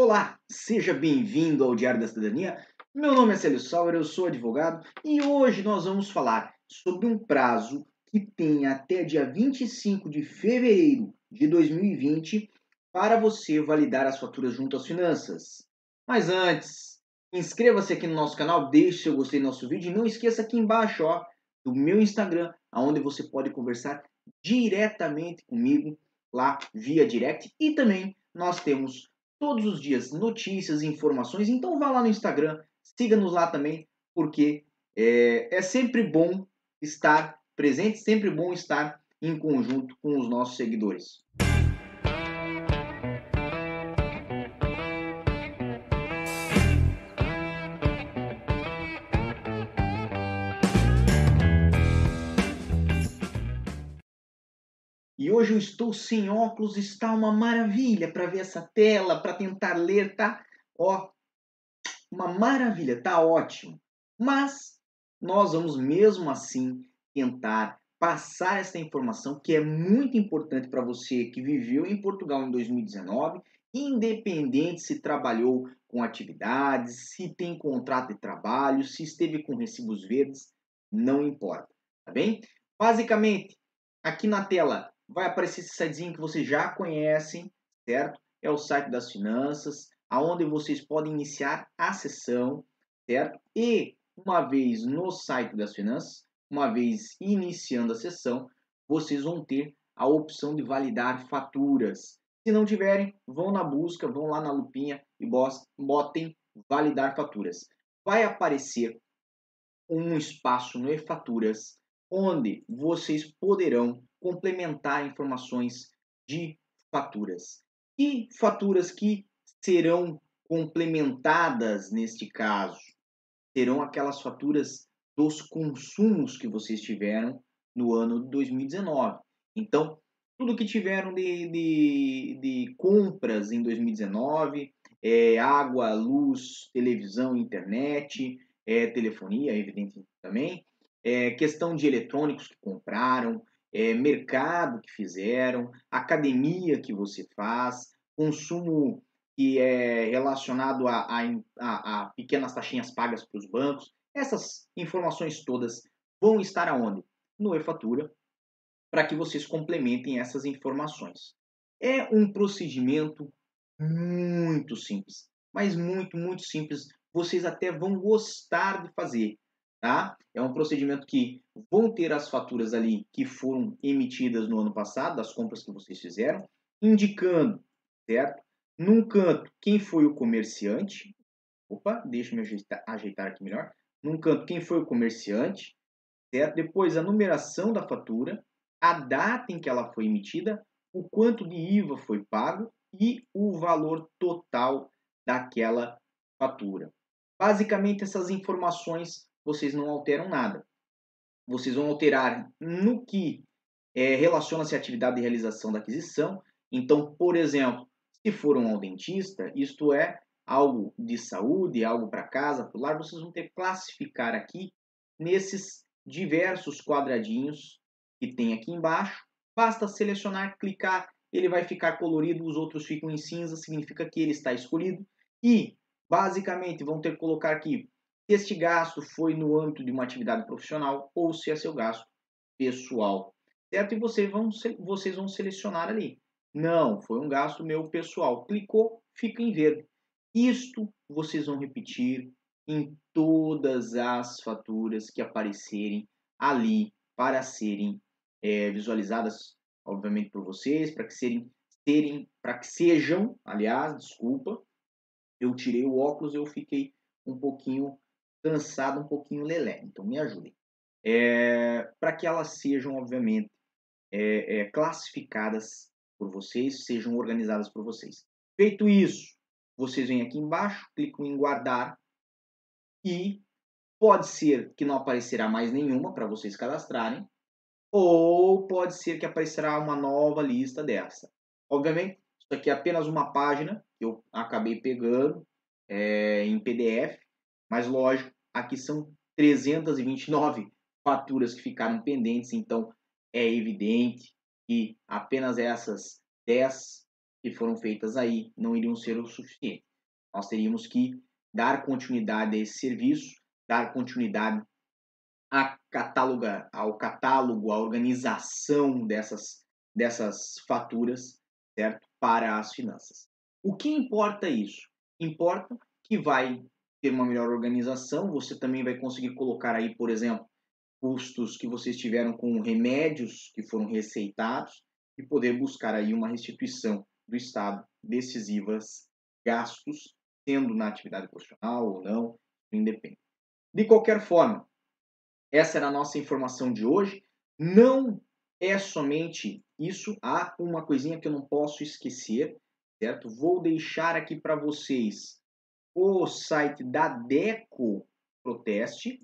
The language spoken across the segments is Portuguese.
Olá, seja bem-vindo ao Diário da Cidadania. Meu nome é Célio Sauer, eu sou advogado e hoje nós vamos falar sobre um prazo que tem até dia 25 de fevereiro de 2020 para você validar as faturas junto às finanças. Mas antes, inscreva-se aqui no nosso canal, deixe seu gostei no nosso vídeo e não esqueça aqui embaixo ó, do meu Instagram, onde você pode conversar diretamente comigo lá via direct e também nós temos todos os dias notícias e informações. Então vá lá no Instagram, siga-nos lá também, porque é, é sempre bom estar presente, sempre bom estar em conjunto com os nossos seguidores. E hoje eu estou sem óculos, está uma maravilha para ver essa tela, para tentar ler, tá? Ó, uma maravilha, tá ótimo. Mas nós vamos mesmo assim tentar passar essa informação que é muito importante para você que viveu em Portugal em 2019, independente se trabalhou com atividades, se tem contrato de trabalho, se esteve com recibos verdes, não importa, tá bem? Basicamente, aqui na tela vai aparecer esse sitezinho que vocês já conhecem, certo? É o site das finanças, aonde vocês podem iniciar a sessão, certo? E uma vez no site das finanças, uma vez iniciando a sessão, vocês vão ter a opção de validar faturas. Se não tiverem, vão na busca, vão lá na lupinha e botem validar faturas. Vai aparecer um espaço no e-faturas onde vocês poderão complementar informações de faturas. E faturas que serão complementadas neste caso serão aquelas faturas dos consumos que vocês tiveram no ano de 2019. Então, tudo que tiveram de, de, de compras em 2019, é, água, luz, televisão, internet, é, telefonia, evidente também, é, questão de eletrônicos que compraram, é, mercado que fizeram, academia que você faz, consumo que é relacionado a, a, a, pequenas taxinhas pagas para os bancos. Essas informações todas vão estar aonde? No e-fatura, para que vocês complementem essas informações. É um procedimento muito simples, mas muito, muito simples. Vocês até vão gostar de fazer tá? É um procedimento que vão ter as faturas ali que foram emitidas no ano passado, das compras que vocês fizeram, indicando, certo? Num canto, quem foi o comerciante. Opa, deixa eu ajeitar, ajeitar aqui melhor. Num canto, quem foi o comerciante, certo? Depois, a numeração da fatura, a data em que ela foi emitida, o quanto de IVA foi pago e o valor total daquela fatura. Basicamente, essas informações vocês não alteram nada. Vocês vão alterar no que é, relaciona-se à atividade de realização da aquisição. Então, por exemplo, se for um ao dentista, isto é algo de saúde, algo para casa, para lar, vocês vão ter que classificar aqui nesses diversos quadradinhos que tem aqui embaixo. Basta selecionar, clicar, ele vai ficar colorido, os outros ficam em cinza, significa que ele está escolhido. E, basicamente, vão ter que colocar aqui este gasto foi no âmbito de uma atividade profissional ou se é seu gasto pessoal. Certo? E vocês vão, vocês vão selecionar ali. Não, foi um gasto meu pessoal. Clicou, fica em verde. Isto vocês vão repetir em todas as faturas que aparecerem ali para serem é, visualizadas, obviamente, por vocês, para que serem, serem, para que sejam, aliás, desculpa, eu tirei o óculos, eu fiquei um pouquinho cansado, um pouquinho lelé. Então me ajudem. É, para que elas sejam, obviamente, é, é, classificadas por vocês, sejam organizadas por vocês. Feito isso, vocês vêm aqui embaixo, clicam em guardar e pode ser que não aparecerá mais nenhuma para vocês cadastrarem, ou pode ser que aparecerá uma nova lista dessa. Obviamente, isso aqui é apenas uma página que eu acabei pegando é, em PDF, mas lógico, aqui são 329 faturas que ficaram pendentes, então é evidente que apenas essas 10 que foram feitas aí não iriam ser o suficiente. Nós teríamos que dar continuidade a esse serviço, dar continuidade a catáloga, ao catálogo, à organização dessas, dessas faturas, certo? Para as finanças. O que importa isso? Importa que vai ter uma melhor organização, você também vai conseguir colocar aí, por exemplo, custos que vocês tiveram com remédios que foram receitados e poder buscar aí uma restituição do Estado desses IVAs gastos, sendo na atividade profissional ou não, independe. De qualquer forma, essa era a nossa informação de hoje. Não é somente isso, há uma coisinha que eu não posso esquecer, certo? Vou deixar aqui para vocês o site da Deco Proteste,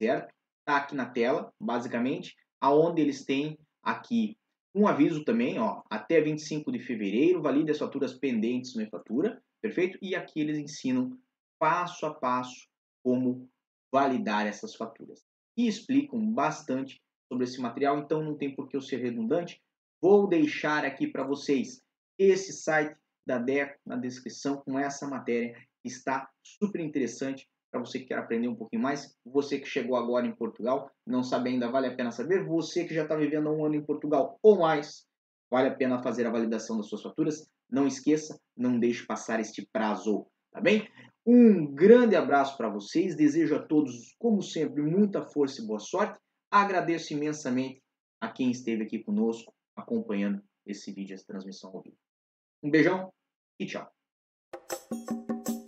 certo? Tá aqui na tela, basicamente, aonde eles têm aqui um aviso também, ó, até 25 de fevereiro, valide as faturas pendentes no e-fatura, perfeito? E aqui eles ensinam passo a passo como validar essas faturas. E explicam bastante sobre esse material, então não tem por que eu ser redundante. Vou deixar aqui para vocês esse site da DECO na descrição com essa matéria está super interessante para você que quer aprender um pouquinho mais. Você que chegou agora em Portugal, não sabe ainda, vale a pena saber. Você que já está vivendo um ano em Portugal ou mais, vale a pena fazer a validação das suas faturas. Não esqueça, não deixe passar este prazo, tá bem? Um grande abraço para vocês, desejo a todos, como sempre, muita força e boa sorte. Agradeço imensamente a quem esteve aqui conosco acompanhando esse vídeo, essa transmissão ao vivo. Um beijão e tchau.